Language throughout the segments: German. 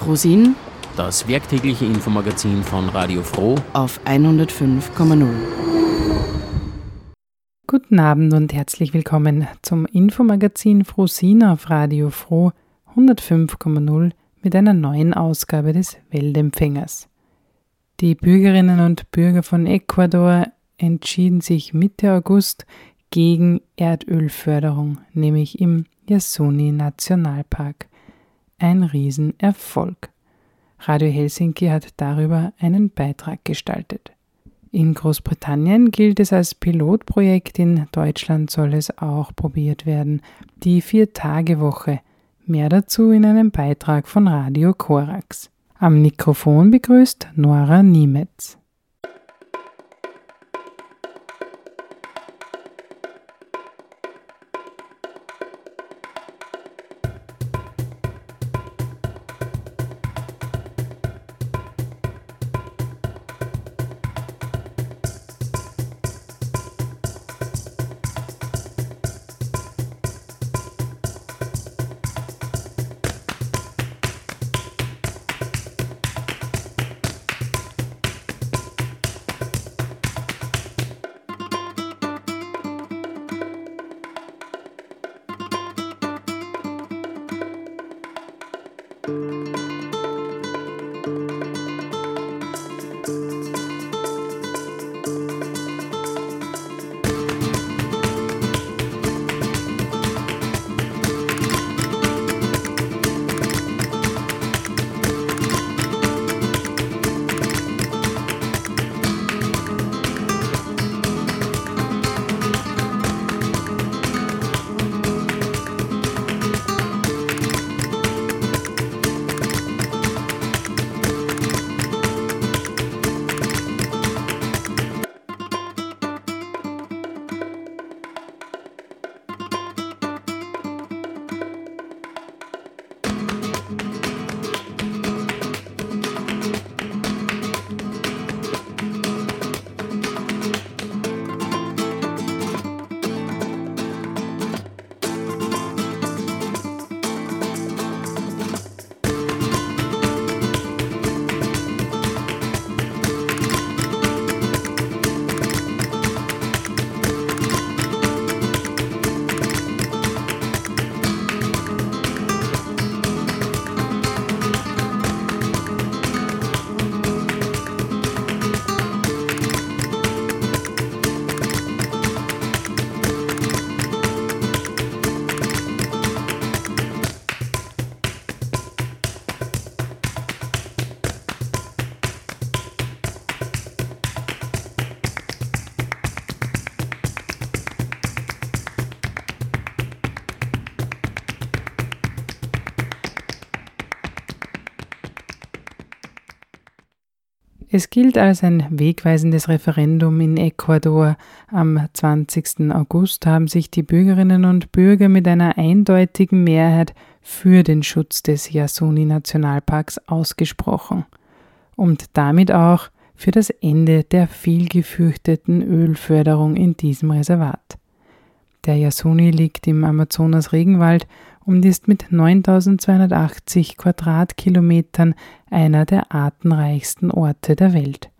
Frosin, das werktägliche Infomagazin von Radio Froh auf 105,0. Guten Abend und herzlich willkommen zum Infomagazin Frosin auf Radio Froh 105,0 mit einer neuen Ausgabe des Weltempfängers. Die Bürgerinnen und Bürger von Ecuador entschieden sich Mitte August gegen Erdölförderung, nämlich im Yasuni Nationalpark. Ein Riesenerfolg. Radio Helsinki hat darüber einen Beitrag gestaltet. In Großbritannien gilt es als Pilotprojekt, in Deutschland soll es auch probiert werden. Die Vier-Tage-Woche. Mehr dazu in einem Beitrag von Radio Korax. Am Mikrofon begrüßt Nora Niemetz. Es gilt als ein wegweisendes Referendum in Ecuador. Am 20. August haben sich die Bürgerinnen und Bürger mit einer eindeutigen Mehrheit für den Schutz des Yasuni-Nationalparks ausgesprochen und damit auch für das Ende der viel gefürchteten Ölförderung in diesem Reservat. Der Yasuni liegt im Amazonas-Regenwald und ist mit 9280 Quadratkilometern einer der artenreichsten Orte der Welt.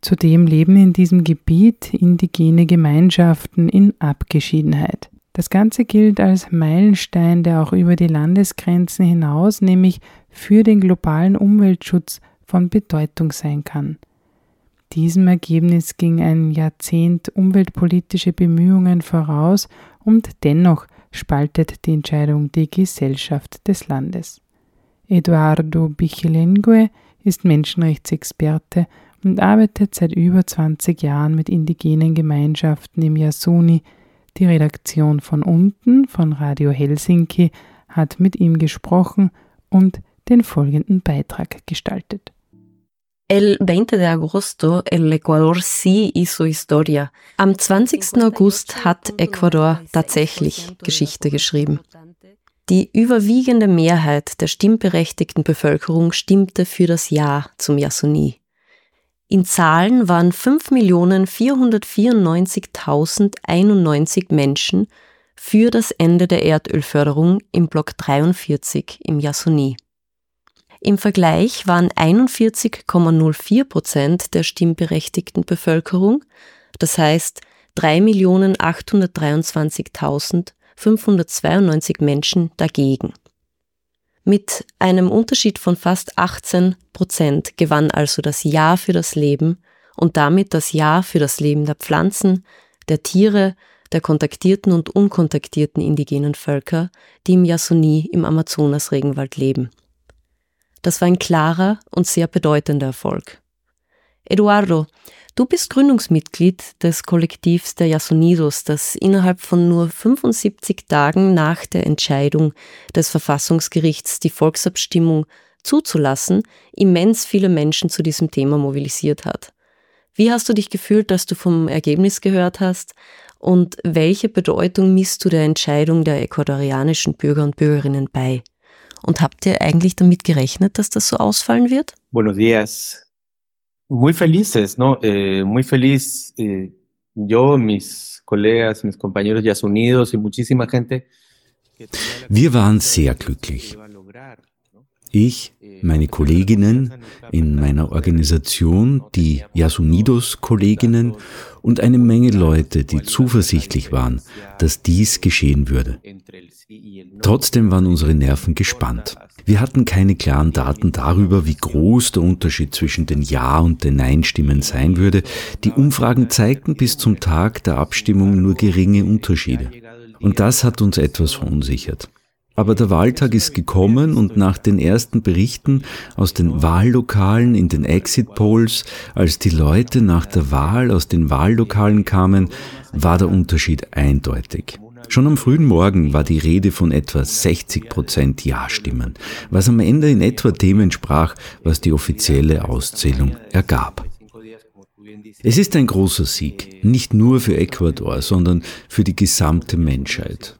Zudem leben in diesem Gebiet indigene Gemeinschaften in Abgeschiedenheit. Das Ganze gilt als Meilenstein, der auch über die Landesgrenzen hinaus, nämlich für den globalen Umweltschutz von Bedeutung sein kann. Diesem Ergebnis ging ein Jahrzehnt umweltpolitische Bemühungen voraus und dennoch spaltet die Entscheidung die Gesellschaft des Landes. Eduardo Bichilengue ist Menschenrechtsexperte und arbeitet seit über 20 Jahren mit indigenen Gemeinschaften im Yasuni. Die Redaktion von unten von Radio Helsinki hat mit ihm gesprochen und den folgenden Beitrag gestaltet. El 20 de agosto, el Ecuador sí hizo historia. Am 20. August hat Ecuador tatsächlich Geschichte geschrieben. Die überwiegende Mehrheit der stimmberechtigten Bevölkerung stimmte für das Ja zum Yasuni. In Zahlen waren 5.494.091 Menschen für das Ende der Erdölförderung im Block 43 im Yasuni. Im Vergleich waren 41,04 Prozent der stimmberechtigten Bevölkerung, das heißt 3.823.592 Menschen dagegen. Mit einem Unterschied von fast 18 Prozent gewann also das Ja für das Leben und damit das Ja für das Leben der Pflanzen, der Tiere, der kontaktierten und unkontaktierten indigenen Völker, die im Yasuni im Amazonas-Regenwald leben. Das war ein klarer und sehr bedeutender Erfolg. Eduardo, du bist Gründungsmitglied des Kollektivs der Yasunidos, das innerhalb von nur 75 Tagen nach der Entscheidung des Verfassungsgerichts, die Volksabstimmung zuzulassen, immens viele Menschen zu diesem Thema mobilisiert hat. Wie hast du dich gefühlt, dass du vom Ergebnis gehört hast? Und welche Bedeutung misst du der Entscheidung der ecuadorianischen Bürger und Bürgerinnen bei? Und habt ihr eigentlich damit gerechnet, dass das so ausfallen wird? Buenos días. Muy felices, ¿no? Eh, muy feliz eh, yo, mis colegas, mis compañeros ya unidos y muchísima gente. Wir waren sehr glücklich. Ich, meine Kolleginnen in meiner Organisation, die Yasunidos-Kolleginnen und eine Menge Leute, die zuversichtlich waren, dass dies geschehen würde. Trotzdem waren unsere Nerven gespannt. Wir hatten keine klaren Daten darüber, wie groß der Unterschied zwischen den Ja- und den Nein-Stimmen sein würde. Die Umfragen zeigten bis zum Tag der Abstimmung nur geringe Unterschiede. Und das hat uns etwas verunsichert. Aber der Wahltag ist gekommen und nach den ersten Berichten aus den Wahllokalen in den Exit Polls, als die Leute nach der Wahl aus den Wahllokalen kamen, war der Unterschied eindeutig. Schon am frühen Morgen war die Rede von etwa 60 Prozent Ja-Stimmen, was am Ende in etwa dem entsprach, was die offizielle Auszählung ergab. Es ist ein großer Sieg, nicht nur für Ecuador, sondern für die gesamte Menschheit.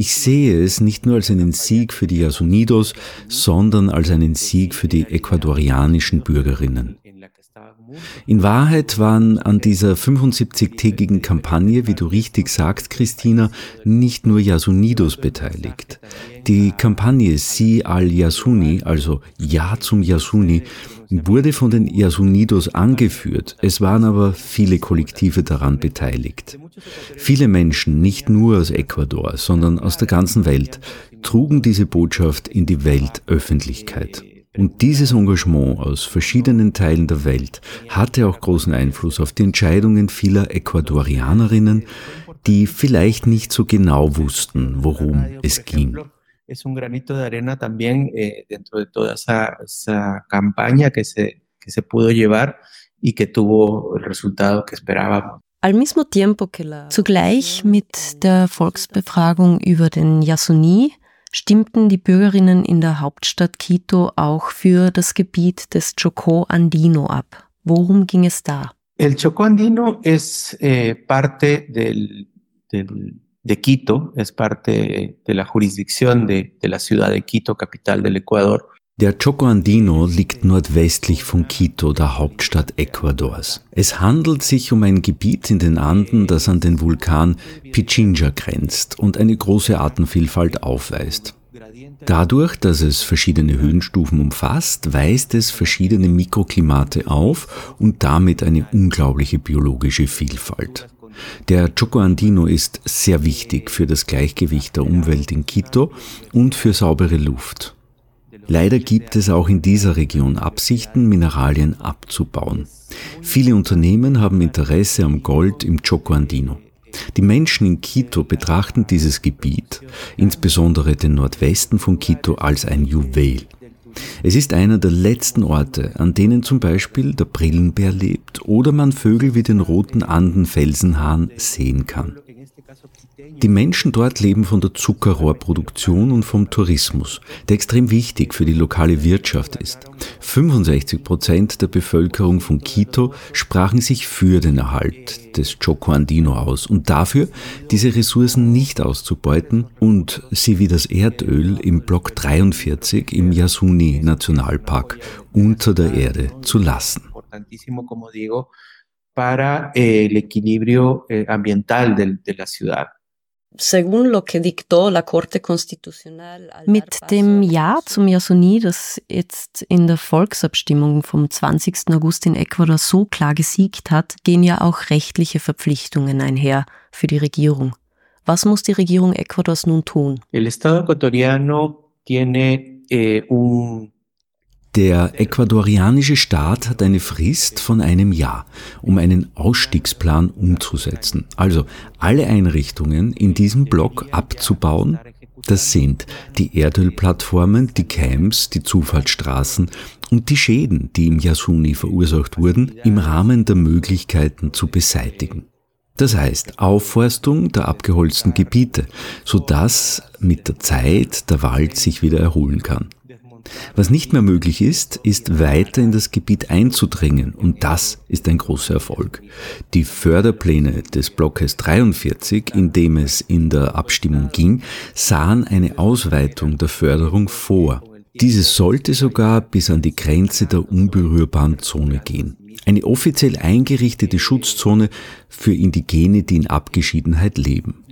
Ich sehe es nicht nur als einen Sieg für die Yasunidos, sondern als einen Sieg für die ecuadorianischen Bürgerinnen. In Wahrheit waren an dieser 75-tägigen Kampagne, wie du richtig sagst, Christina, nicht nur Yasunidos beteiligt. Die Kampagne Si al Yasuni, also Ja zum Yasuni, wurde von den Yasunidos angeführt. Es waren aber viele Kollektive daran beteiligt. Viele Menschen, nicht nur aus Ecuador, sondern aus der ganzen Welt, trugen diese Botschaft in die Weltöffentlichkeit. Und dieses Engagement aus verschiedenen Teilen der Welt hatte auch großen Einfluss auf die Entscheidungen vieler Ecuadorianerinnen, die vielleicht nicht so genau wussten, worum es ging. Es un granito de arena también eh, dentro de toda esa, esa campaña que se, que se pudo llevar y que tuvo el resultado que esperábamos. Al mismo tiempo que la Zugleich mit der Volksbefragung über den Yasuni stimmten die Bürgerinnen in der Hauptstadt Quito auch für das Gebiet des Chocó Andino ab. Worum ging es da? El Chocó Andino es eh, parte del, del, de Quito, es parte de la jurisdicción de, de la ciudad de Quito, capital del Ecuador. Der Choco Andino liegt nordwestlich von Quito, der Hauptstadt Ecuadors. Es handelt sich um ein Gebiet in den Anden, das an den Vulkan Pichincha grenzt und eine große Artenvielfalt aufweist. Dadurch, dass es verschiedene Höhenstufen umfasst, weist es verschiedene Mikroklimate auf und damit eine unglaubliche biologische Vielfalt. Der Choco Andino ist sehr wichtig für das Gleichgewicht der Umwelt in Quito und für saubere Luft. Leider gibt es auch in dieser Region Absichten, Mineralien abzubauen. Viele Unternehmen haben Interesse am Gold im Choco Andino. Die Menschen in Quito betrachten dieses Gebiet, insbesondere den Nordwesten von Quito, als ein Juwel. Es ist einer der letzten Orte, an denen zum Beispiel der Brillenbär lebt oder man Vögel wie den roten Anden-Felsenhahn sehen kann. Die Menschen dort leben von der Zuckerrohrproduktion und vom Tourismus, der extrem wichtig für die lokale Wirtschaft ist. 65 Prozent der Bevölkerung von Quito sprachen sich für den Erhalt des Choco Andino aus und dafür, diese Ressourcen nicht auszubeuten und sie wie das Erdöl im Block 43 im Yasuni Nationalpark unter der Erde zu lassen. Para eh, el equilibrio eh, ambiental de, de la ciudad. Mit dem Ja zum Yasuni, das jetzt in der Volksabstimmung vom 20. August in Ecuador so klar gesiegt hat, gehen ja auch rechtliche Verpflichtungen einher für die Regierung. Was muss die Regierung Ecuadors nun tun? El Estado ecuatoriano tiene eh, un der ecuadorianische Staat hat eine Frist von einem Jahr, um einen Ausstiegsplan umzusetzen. Also alle Einrichtungen in diesem Block abzubauen. Das sind die Erdölplattformen, die Camps, die Zufahrtsstraßen und die Schäden, die im Yasuni verursacht wurden, im Rahmen der Möglichkeiten zu beseitigen. Das heißt Aufforstung der abgeholzten Gebiete, sodass mit der Zeit der Wald sich wieder erholen kann. Was nicht mehr möglich ist, ist weiter in das Gebiet einzudringen und das ist ein großer Erfolg. Die Förderpläne des Blockes 43, in dem es in der Abstimmung ging, sahen eine Ausweitung der Förderung vor. Diese sollte sogar bis an die Grenze der unberührbaren Zone gehen. Eine offiziell eingerichtete Schutzzone für Indigene, die in Abgeschiedenheit leben.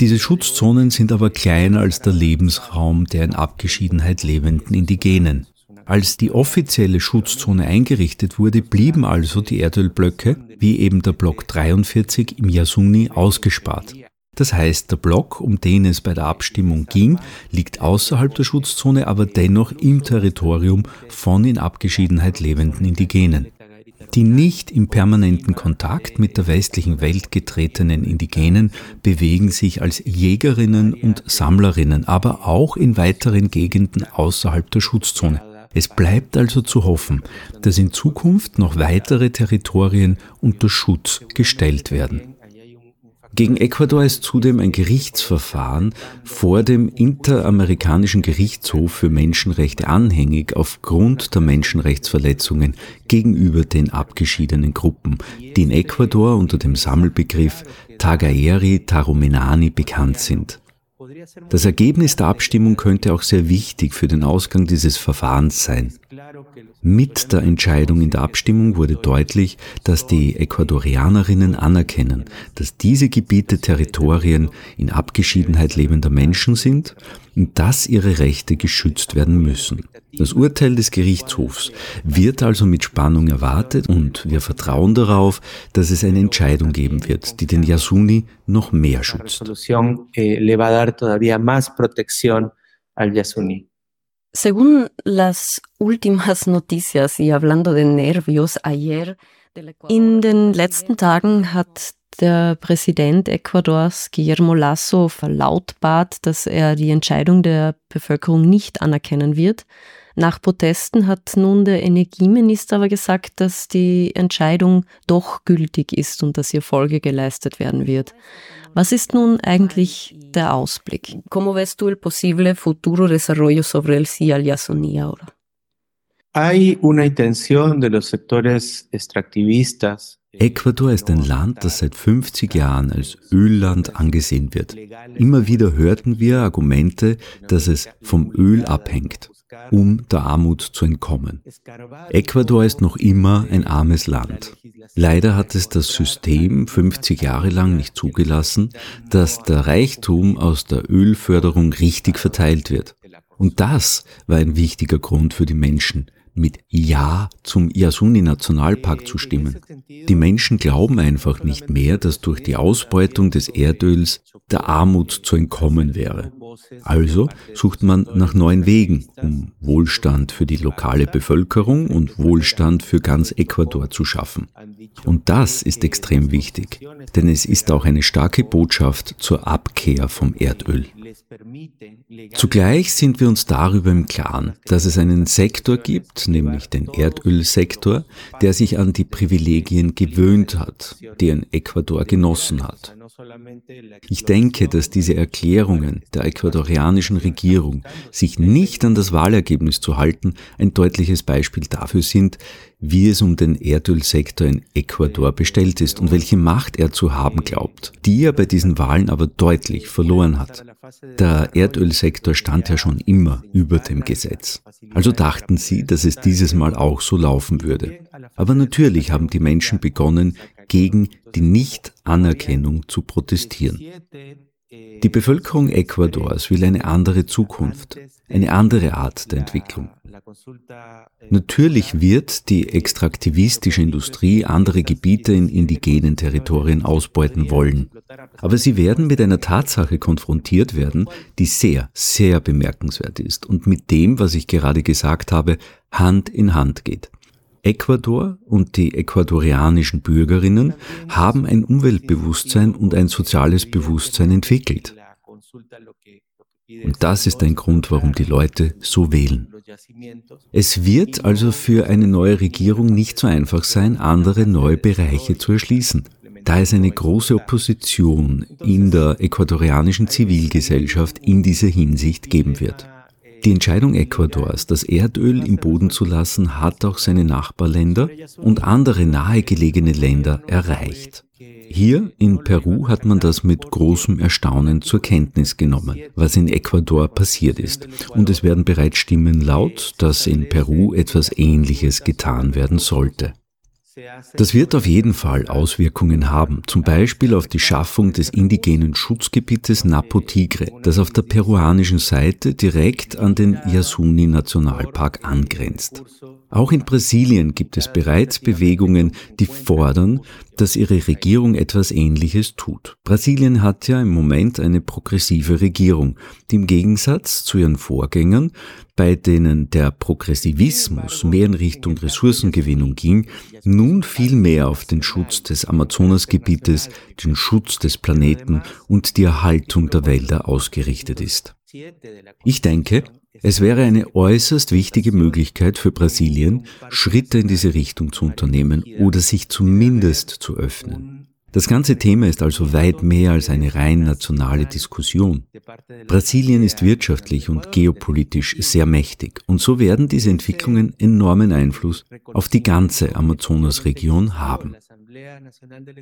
Diese Schutzzonen sind aber kleiner als der Lebensraum der in Abgeschiedenheit lebenden Indigenen. Als die offizielle Schutzzone eingerichtet wurde, blieben also die Erdölblöcke, wie eben der Block 43 im Yasuni, ausgespart. Das heißt, der Block, um den es bei der Abstimmung ging, liegt außerhalb der Schutzzone, aber dennoch im Territorium von in Abgeschiedenheit lebenden Indigenen. Die nicht im permanenten Kontakt mit der westlichen Welt getretenen Indigenen bewegen sich als Jägerinnen und Sammlerinnen, aber auch in weiteren Gegenden außerhalb der Schutzzone. Es bleibt also zu hoffen, dass in Zukunft noch weitere Territorien unter Schutz gestellt werden. Gegen Ecuador ist zudem ein Gerichtsverfahren vor dem Interamerikanischen Gerichtshof für Menschenrechte anhängig aufgrund der Menschenrechtsverletzungen gegenüber den abgeschiedenen Gruppen, die in Ecuador unter dem Sammelbegriff Tagaeri Tarumenani bekannt sind. Das Ergebnis der Abstimmung könnte auch sehr wichtig für den Ausgang dieses Verfahrens sein. Mit der Entscheidung in der Abstimmung wurde deutlich, dass die Ecuadorianerinnen anerkennen, dass diese Gebiete Territorien in Abgeschiedenheit lebender Menschen sind und dass ihre Rechte geschützt werden müssen. Das Urteil des Gerichtshofs wird also mit Spannung erwartet und wir vertrauen darauf, dass es eine Entscheidung geben wird, die den Yasuni noch mehr schützt. Según las últimas noticias y hablando de nervios, ayer in den letzten Tagen hat der Präsident Ecuadors Guillermo Lasso verlautbart, dass er die Entscheidung der Bevölkerung nicht anerkennen wird. Nach Protesten hat nun der Energieminister aber gesagt, dass die Entscheidung doch gültig ist und dass ihr Folge geleistet werden wird. Was ist nun eigentlich der Ausblick? ¿Cómo ves tú el posible futuro desarrollo sobre el sí al Yasuní ahora? Hay una intención de los sectores extractivistas Ecuador ist ein Land, das seit 50 Jahren als Ölland angesehen wird. Immer wieder hörten wir Argumente, dass es vom Öl abhängt um der Armut zu entkommen. Ecuador ist noch immer ein armes Land. Leider hat es das System 50 Jahre lang nicht zugelassen, dass der Reichtum aus der Ölförderung richtig verteilt wird. Und das war ein wichtiger Grund für die Menschen, mit Ja zum Yasuni-Nationalpark zu stimmen. Die Menschen glauben einfach nicht mehr, dass durch die Ausbeutung des Erdöls der Armut zu entkommen wäre. Also sucht man nach neuen Wegen, um Wohlstand für die lokale Bevölkerung und Wohlstand für ganz Ecuador zu schaffen. Und das ist extrem wichtig, denn es ist auch eine starke Botschaft zur Abkehr vom Erdöl. Zugleich sind wir uns darüber im Klaren, dass es einen Sektor gibt, nämlich den Erdölsektor, der sich an die Privilegien gewöhnt hat, die ein Ecuador genossen hat. Ich denke, dass diese Erklärungen der ecuadorianischen Regierung, sich nicht an das Wahlergebnis zu halten, ein deutliches Beispiel dafür sind, wie es um den Erdölsektor in Ecuador bestellt ist und welche Macht er zu haben glaubt, die er bei diesen Wahlen aber deutlich verloren hat. Der Erdölsektor stand ja schon immer über dem Gesetz. Also dachten sie, dass es dieses Mal auch so laufen würde. Aber natürlich haben die Menschen begonnen, gegen die Nichtanerkennung zu protestieren. Die Bevölkerung Ecuadors will eine andere Zukunft, eine andere Art der Entwicklung. Natürlich wird die extraktivistische Industrie andere Gebiete in indigenen Territorien ausbeuten wollen. Aber sie werden mit einer Tatsache konfrontiert werden, die sehr, sehr bemerkenswert ist und mit dem, was ich gerade gesagt habe, Hand in Hand geht. Ecuador und die ecuadorianischen Bürgerinnen haben ein Umweltbewusstsein und ein soziales Bewusstsein entwickelt. Und das ist ein Grund, warum die Leute so wählen. Es wird also für eine neue Regierung nicht so einfach sein, andere neue Bereiche zu erschließen, da es eine große Opposition in der ecuadorianischen Zivilgesellschaft in dieser Hinsicht geben wird. Die Entscheidung Ecuadors, das Erdöl im Boden zu lassen, hat auch seine Nachbarländer und andere nahegelegene Länder erreicht. Hier in Peru hat man das mit großem Erstaunen zur Kenntnis genommen, was in Ecuador passiert ist. Und es werden bereits Stimmen laut, dass in Peru etwas Ähnliches getan werden sollte. Das wird auf jeden Fall Auswirkungen haben, zum Beispiel auf die Schaffung des indigenen Schutzgebietes Napo Tigre, das auf der peruanischen Seite direkt an den Yasuni Nationalpark angrenzt. Auch in Brasilien gibt es bereits Bewegungen, die fordern, dass ihre Regierung etwas Ähnliches tut. Brasilien hat ja im Moment eine progressive Regierung, die im Gegensatz zu ihren Vorgängern, bei denen der Progressivismus mehr in Richtung Ressourcengewinnung ging, nun viel mehr auf den Schutz des Amazonasgebietes, den Schutz des Planeten und die Erhaltung der Wälder ausgerichtet ist. Ich denke, es wäre eine äußerst wichtige Möglichkeit für Brasilien, Schritte in diese Richtung zu unternehmen oder sich zumindest zu öffnen. Das ganze Thema ist also weit mehr als eine rein nationale Diskussion. Brasilien ist wirtschaftlich und geopolitisch sehr mächtig und so werden diese Entwicklungen enormen Einfluss auf die ganze Amazonasregion haben.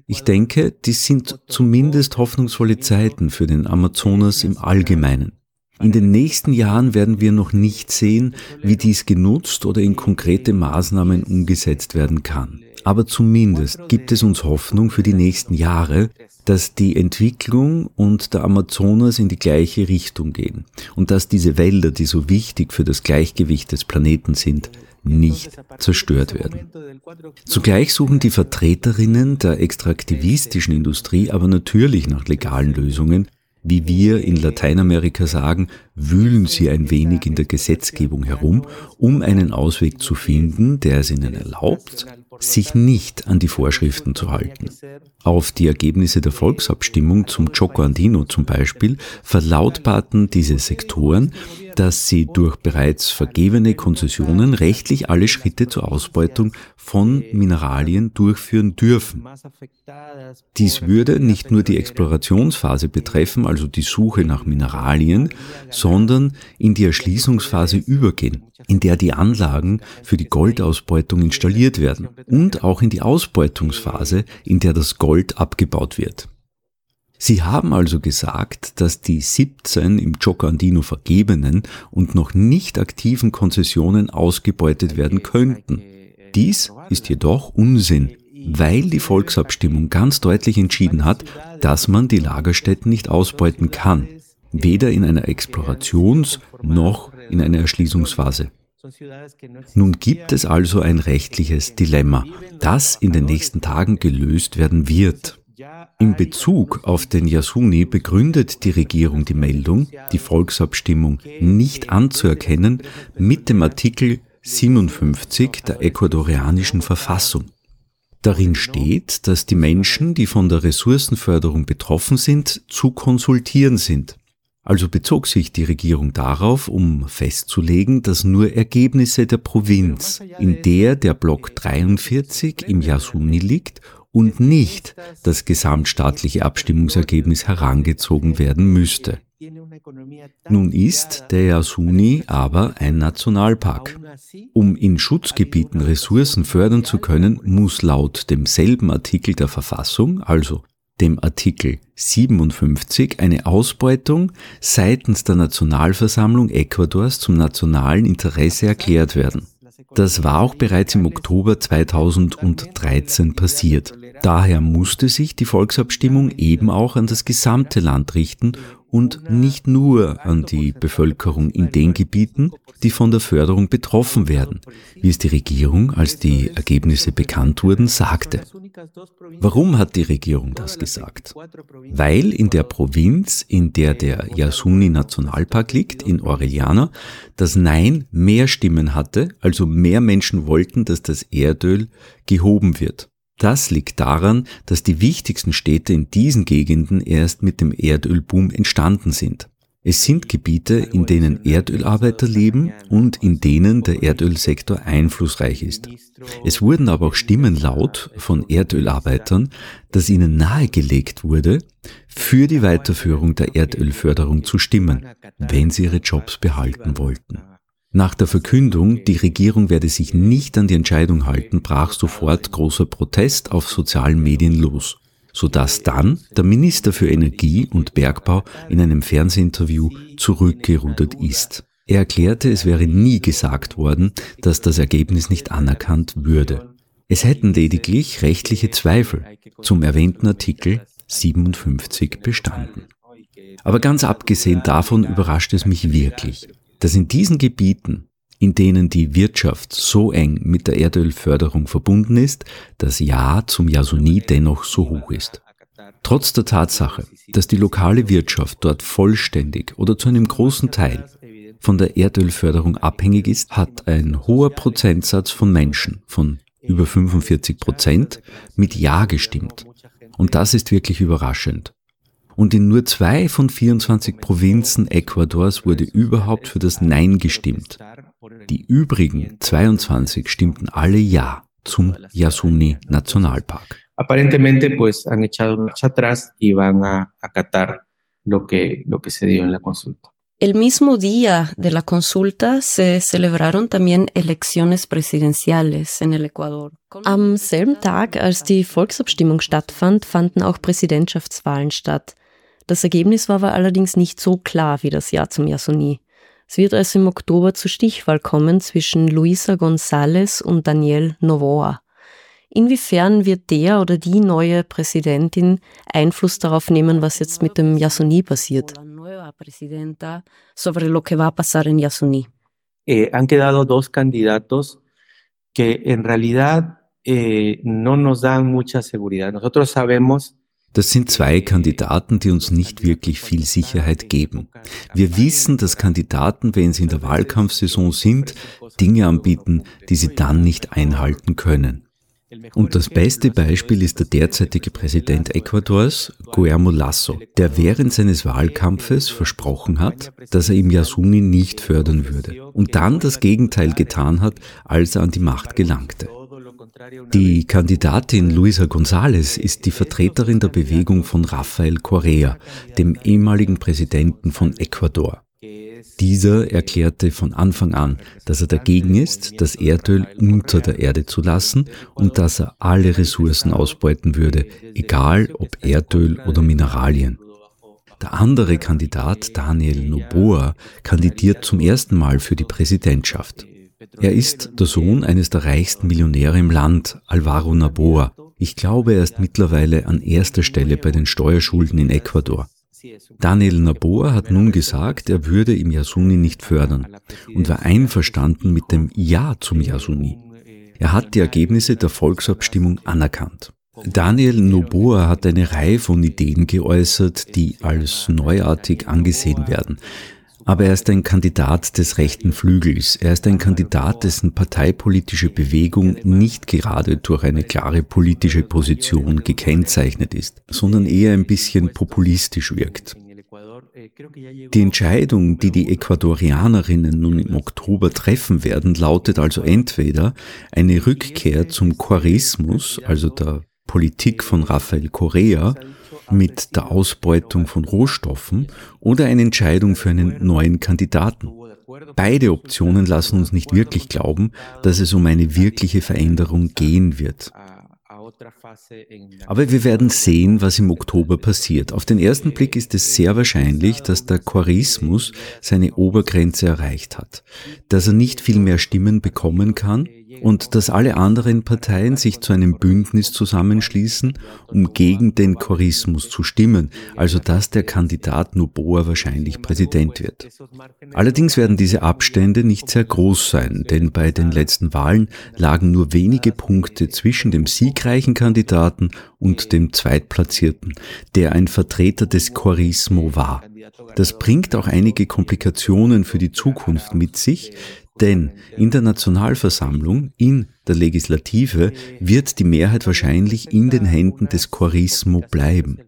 Ich denke, dies sind zumindest hoffnungsvolle Zeiten für den Amazonas im Allgemeinen. In den nächsten Jahren werden wir noch nicht sehen, wie dies genutzt oder in konkrete Maßnahmen umgesetzt werden kann. Aber zumindest gibt es uns Hoffnung für die nächsten Jahre, dass die Entwicklung und der Amazonas in die gleiche Richtung gehen und dass diese Wälder, die so wichtig für das Gleichgewicht des Planeten sind, nicht zerstört werden. Zugleich suchen die Vertreterinnen der extraktivistischen Industrie aber natürlich nach legalen Lösungen, wie wir in Lateinamerika sagen, wühlen sie ein wenig in der Gesetzgebung herum, um einen Ausweg zu finden, der es ihnen erlaubt, sich nicht an die Vorschriften zu halten. Auf die Ergebnisse der Volksabstimmung zum Choco Andino zum Beispiel verlautbarten diese Sektoren, dass sie durch bereits vergebene Konzessionen rechtlich alle Schritte zur Ausbeutung von Mineralien durchführen dürfen. Dies würde nicht nur die Explorationsphase betreffen, also die Suche nach Mineralien, sondern in die Erschließungsphase übergehen, in der die Anlagen für die Goldausbeutung installiert werden und auch in die Ausbeutungsphase, in der das Gold abgebaut wird. Sie haben also gesagt, dass die 17 im Giocandino vergebenen und noch nicht aktiven Konzessionen ausgebeutet werden könnten. Dies ist jedoch Unsinn, weil die Volksabstimmung ganz deutlich entschieden hat, dass man die Lagerstätten nicht ausbeuten kann, weder in einer Explorations- noch in einer Erschließungsphase. Nun gibt es also ein rechtliches Dilemma, das in den nächsten Tagen gelöst werden wird. In Bezug auf den Yasuni begründet die Regierung die Meldung, die Volksabstimmung nicht anzuerkennen, mit dem Artikel 57 der ecuadorianischen Verfassung. Darin steht, dass die Menschen, die von der Ressourcenförderung betroffen sind, zu konsultieren sind. Also bezog sich die Regierung darauf, um festzulegen, dass nur Ergebnisse der Provinz, in der der Block 43 im Yasuni liegt, und nicht das gesamtstaatliche Abstimmungsergebnis herangezogen werden müsste. Nun ist der Yasuni aber ein Nationalpark. Um in Schutzgebieten Ressourcen fördern zu können, muss laut demselben Artikel der Verfassung, also dem Artikel 57 eine Ausbeutung seitens der Nationalversammlung Ecuadors zum nationalen Interesse erklärt werden. Das war auch bereits im Oktober 2013 passiert. Daher musste sich die Volksabstimmung eben auch an das gesamte Land richten und nicht nur an die Bevölkerung in den Gebieten, die von der Förderung betroffen werden, wie es die Regierung, als die Ergebnisse bekannt wurden, sagte. Warum hat die Regierung das gesagt? Weil in der Provinz, in der der Yasuni Nationalpark liegt, in Orellana, das Nein mehr Stimmen hatte, also mehr Menschen wollten, dass das Erdöl gehoben wird. Das liegt daran, dass die wichtigsten Städte in diesen Gegenden erst mit dem Erdölboom entstanden sind. Es sind Gebiete, in denen Erdölarbeiter leben und in denen der Erdölsektor einflussreich ist. Es wurden aber auch Stimmen laut von Erdölarbeitern, dass ihnen nahegelegt wurde, für die Weiterführung der Erdölförderung zu stimmen, wenn sie ihre Jobs behalten wollten. Nach der Verkündung, die Regierung werde sich nicht an die Entscheidung halten, brach sofort großer Protest auf sozialen Medien los, sodass dann der Minister für Energie und Bergbau in einem Fernsehinterview zurückgerudert ist. Er erklärte, es wäre nie gesagt worden, dass das Ergebnis nicht anerkannt würde. Es hätten lediglich rechtliche Zweifel zum erwähnten Artikel 57 bestanden. Aber ganz abgesehen davon überrascht es mich wirklich, dass in diesen Gebieten, in denen die Wirtschaft so eng mit der Erdölförderung verbunden ist, das Ja zum Yasuni dennoch so hoch ist. Trotz der Tatsache, dass die lokale Wirtschaft dort vollständig oder zu einem großen Teil von der Erdölförderung abhängig ist, hat ein hoher Prozentsatz von Menschen, von über 45 Prozent, mit Ja gestimmt. Und das ist wirklich überraschend und in nur zwei von 24 Provinzen Ecuadors wurde überhaupt für das Nein gestimmt. Die übrigen 22 stimmten alle Ja zum Yasuni Nationalpark. Aparentemente pues han echado marcha atrás y van a acatar lo que, lo que se dio en la consulta. El mismo día de la consulta se celebraron también elecciones presidenciales en el Ecuador. Am selben Tag, als die Volksabstimmung stattfand, fanden auch Präsidentschaftswahlen statt. Das Ergebnis war aber allerdings nicht so klar wie das Ja zum Yasuni. Es wird also im Oktober zur Stichwahl kommen zwischen Luisa González und Daniel Novoa. Inwiefern wird der oder die neue Präsidentin Einfluss darauf nehmen, was jetzt mit dem Yasuni passiert? Yasuni. Eh, han quedado dos candidatos que en realidad eh, no nos dan mucha seguridad. Nosotros sabemos das sind zwei Kandidaten, die uns nicht wirklich viel Sicherheit geben. Wir wissen, dass Kandidaten, wenn sie in der Wahlkampfsaison sind, Dinge anbieten, die sie dann nicht einhalten können. Und das beste Beispiel ist der derzeitige Präsident Ecuadors, Guillermo Lasso, der während seines Wahlkampfes versprochen hat, dass er im Yasuni nicht fördern würde und dann das Gegenteil getan hat, als er an die Macht gelangte. Die Kandidatin Luisa González ist die Vertreterin der Bewegung von Rafael Correa, dem ehemaligen Präsidenten von Ecuador. Dieser erklärte von Anfang an, dass er dagegen ist, das Erdöl unter der Erde zu lassen und dass er alle Ressourcen ausbeuten würde, egal ob Erdöl oder Mineralien. Der andere Kandidat, Daniel Noboa, kandidiert zum ersten Mal für die Präsidentschaft. Er ist der Sohn eines der reichsten Millionäre im Land, Alvaro Naboa. Ich glaube, er ist mittlerweile an erster Stelle bei den Steuerschulden in Ecuador. Daniel Naboa hat nun gesagt, er würde im Yasuni nicht fördern und war einverstanden mit dem Ja zum Yasuni. Er hat die Ergebnisse der Volksabstimmung anerkannt. Daniel Noboa hat eine Reihe von Ideen geäußert, die als neuartig angesehen werden. Aber er ist ein Kandidat des rechten Flügels. Er ist ein Kandidat, dessen parteipolitische Bewegung nicht gerade durch eine klare politische Position gekennzeichnet ist, sondern eher ein bisschen populistisch wirkt. Die Entscheidung, die die Ecuadorianerinnen nun im Oktober treffen werden, lautet also entweder eine Rückkehr zum Chorismus, also der Politik von Rafael Correa, mit der Ausbeutung von Rohstoffen oder eine Entscheidung für einen neuen Kandidaten. Beide Optionen lassen uns nicht wirklich glauben, dass es um eine wirkliche Veränderung gehen wird. Aber wir werden sehen, was im Oktober passiert. Auf den ersten Blick ist es sehr wahrscheinlich, dass der Chorismus seine Obergrenze erreicht hat, dass er nicht viel mehr Stimmen bekommen kann und dass alle anderen Parteien sich zu einem Bündnis zusammenschließen, um gegen den Chorismus zu stimmen, also dass der Kandidat Noboa wahrscheinlich Präsident wird. Allerdings werden diese Abstände nicht sehr groß sein, denn bei den letzten Wahlen lagen nur wenige Punkte zwischen dem siegreichen Kandidaten und dem Zweitplatzierten, der ein Vertreter des Chorismo war. Das bringt auch einige Komplikationen für die Zukunft mit sich, denn in der Nationalversammlung, in der Legislative, wird die Mehrheit wahrscheinlich in den Händen des Chorismo bleiben.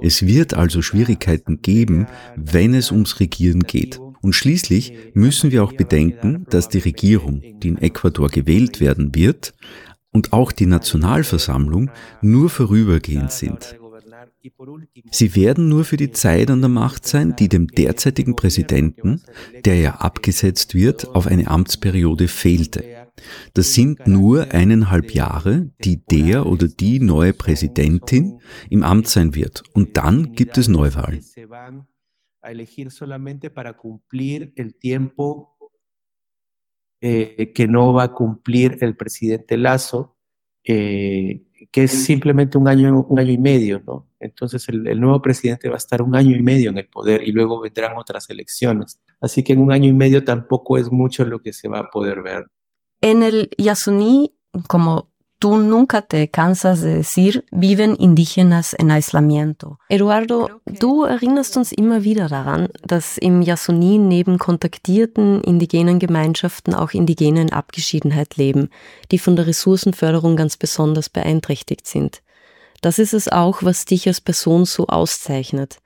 Es wird also Schwierigkeiten geben, wenn es ums Regieren geht. Und schließlich müssen wir auch bedenken, dass die Regierung, die in Ecuador gewählt werden wird, und auch die Nationalversammlung nur vorübergehend sind. Sie werden nur für die Zeit an der Macht sein, die dem derzeitigen Präsidenten, der ja abgesetzt wird, auf eine Amtsperiode fehlte. Das sind nur eineinhalb Jahre, die der oder die neue Präsidentin im Amt sein wird. Und dann gibt es Neuwahlen. Eh, que no va a cumplir el presidente Lazo, eh, que es simplemente un año, un año y medio, ¿no? Entonces el, el, nuevo presidente va a estar un año y medio en el poder y luego vendrán otras elecciones. Así que en un año y medio tampoco es mucho lo que se va a poder ver. En el Yasuní, como tú nunca te cansas de decir, viven Indígenas en aislamiento. Eduardo, du erinnerst uns immer wieder daran, dass im Yasuní neben kontaktierten indigenen Gemeinschaften auch Indigene in Abgeschiedenheit leben, die von der Ressourcenförderung ganz besonders beeinträchtigt sind. Das ist es auch, was dich als Person so auszeichnet.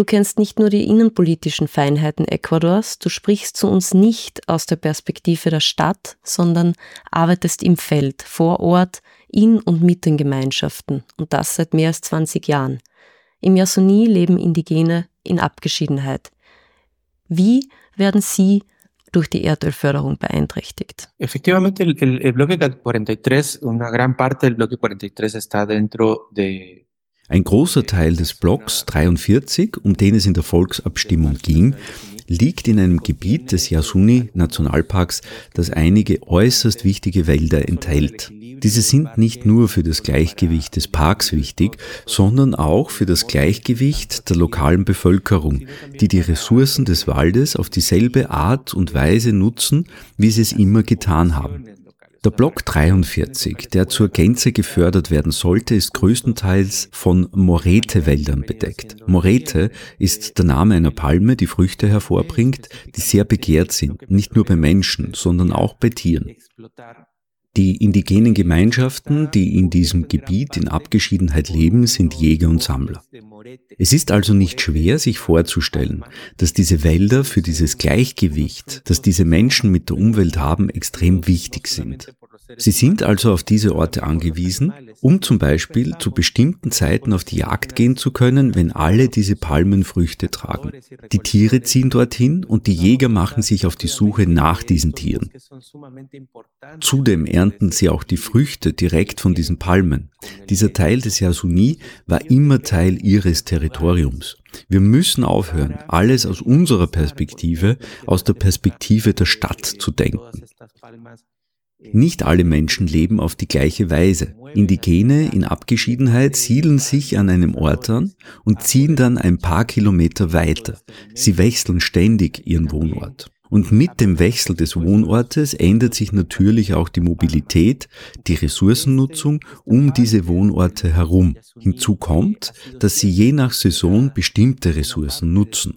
Du kennst nicht nur die innenpolitischen Feinheiten Ecuadors, du sprichst zu uns nicht aus der Perspektive der Stadt, sondern arbeitest im Feld, vor Ort, in und mit den Gemeinschaften und das seit mehr als 20 Jahren. Im Yasuni leben Indigene in Abgeschiedenheit. Wie werden sie durch die Erdölförderung beeinträchtigt. Efectivamente, el, el, bloque 43, una gran parte del bloque 43 está dentro de ein großer Teil des Blocks 43, um den es in der Volksabstimmung ging, liegt in einem Gebiet des Yasuni Nationalparks, das einige äußerst wichtige Wälder enthält. Diese sind nicht nur für das Gleichgewicht des Parks wichtig, sondern auch für das Gleichgewicht der lokalen Bevölkerung, die die Ressourcen des Waldes auf dieselbe Art und Weise nutzen, wie sie es immer getan haben. Der Block 43, der zur Gänze gefördert werden sollte, ist größtenteils von Morete-Wäldern bedeckt. Morete ist der Name einer Palme, die Früchte hervorbringt, die sehr begehrt sind, nicht nur bei Menschen, sondern auch bei Tieren. Die indigenen Gemeinschaften, die in diesem Gebiet in Abgeschiedenheit leben, sind Jäger und Sammler. Es ist also nicht schwer, sich vorzustellen, dass diese Wälder für dieses Gleichgewicht, das diese Menschen mit der Umwelt haben, extrem wichtig sind. Sie sind also auf diese Orte angewiesen, um zum Beispiel zu bestimmten Zeiten auf die Jagd gehen zu können, wenn alle diese Palmen Früchte tragen. Die Tiere ziehen dorthin und die Jäger machen sich auf die Suche nach diesen Tieren. Zudem ernten sie auch die Früchte direkt von diesen Palmen. Dieser Teil des Yasuni war immer Teil ihres Territoriums. Wir müssen aufhören, alles aus unserer Perspektive, aus der Perspektive der Stadt zu denken. Nicht alle Menschen leben auf die gleiche Weise. Indigene in Abgeschiedenheit siedeln sich an einem Ort an und ziehen dann ein paar Kilometer weiter. Sie wechseln ständig ihren Wohnort. Und mit dem Wechsel des Wohnortes ändert sich natürlich auch die Mobilität, die Ressourcennutzung um diese Wohnorte herum. Hinzu kommt, dass sie je nach Saison bestimmte Ressourcen nutzen.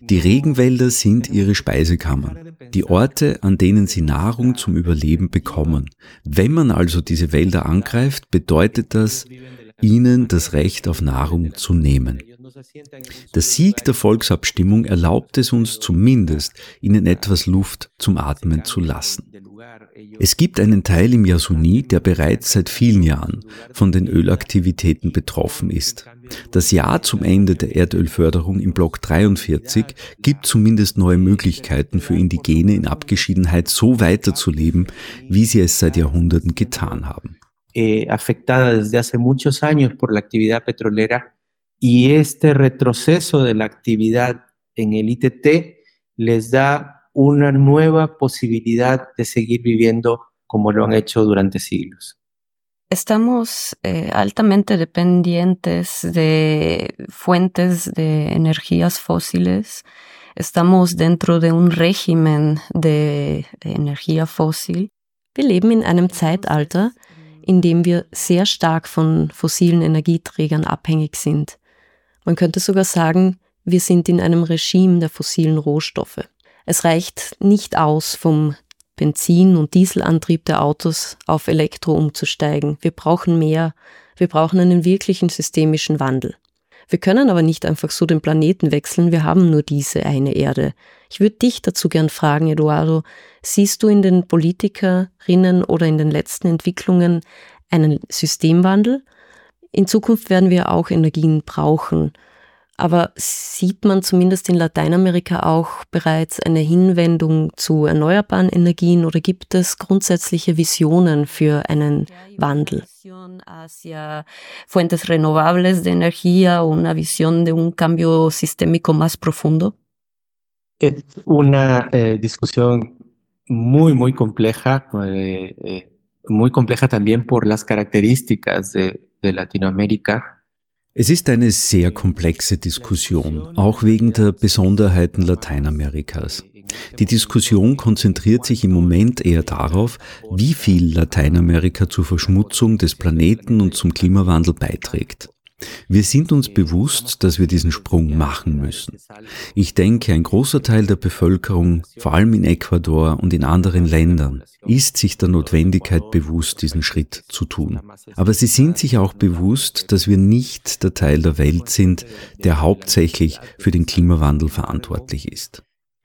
Die Regenwälder sind ihre Speisekammern, die Orte, an denen sie Nahrung zum Überleben bekommen. Wenn man also diese Wälder angreift, bedeutet das, ihnen das Recht auf Nahrung zu nehmen. Der Sieg der Volksabstimmung erlaubt es uns zumindest, ihnen etwas Luft zum Atmen zu lassen. Es gibt einen Teil im Yasuni, der bereits seit vielen Jahren von den Ölaktivitäten betroffen ist. Das Jahr zum Ende der Erdölförderung im Block 43 gibt zumindest neue Möglichkeiten für Indigene in Abgeschiedenheit so weiterzuleben, wie sie es seit Jahrhunderten getan haben. Eh, afectada desde hace muchos años por la actividad petrolera y este retroceso de la actividad en el ITT les da una nueva posibilidad de seguir viviendo como lo han hecho durante siglos. Estamos eh, altamente dependientes de fuentes de energías fósiles. Estamos dentro de un régimen de, de Energie fossil. Wir leben in einem Zeitalter, in dem wir sehr stark von fossilen Energieträgern abhängig sind. Man könnte sogar sagen, wir sind in einem Regime der fossilen Rohstoffe. Es reicht nicht aus, vom Benzin- und Dieselantrieb der Autos auf Elektro umzusteigen. Wir brauchen mehr. Wir brauchen einen wirklichen systemischen Wandel. Wir können aber nicht einfach so den Planeten wechseln. Wir haben nur diese eine Erde. Ich würde dich dazu gern fragen, Eduardo. Siehst du in den Politikerinnen oder in den letzten Entwicklungen einen Systemwandel? In Zukunft werden wir auch Energien brauchen. Aber sieht man zumindest in Lateinamerika auch bereits eine Hinwendung zu erneuerbaren Energien oder gibt es grundsätzliche Visionen für einen Wandel? hacia fuentes renovables de energía o una visión de un cambio sistémico más profundo? Es una eh, discusión muy, muy compleja, eh, eh, muy compleja también por las características de, de Latinoamérica. Es ist eine sehr komplexe Diskussion, auch wegen der Besonderheiten Lateinamerikas. Die Diskussion konzentriert sich im Moment eher darauf, wie viel Lateinamerika zur Verschmutzung des Planeten und zum Klimawandel beiträgt. Wir sind uns bewusst, dass wir diesen Sprung machen müssen. Ich denke, ein großer Teil der Bevölkerung, vor allem in Ecuador und in anderen Ländern, ist sich der Notwendigkeit bewusst, diesen Schritt zu tun. Aber sie sind sich auch bewusst, dass wir nicht der Teil der Welt sind, der hauptsächlich für den Klimawandel verantwortlich ist.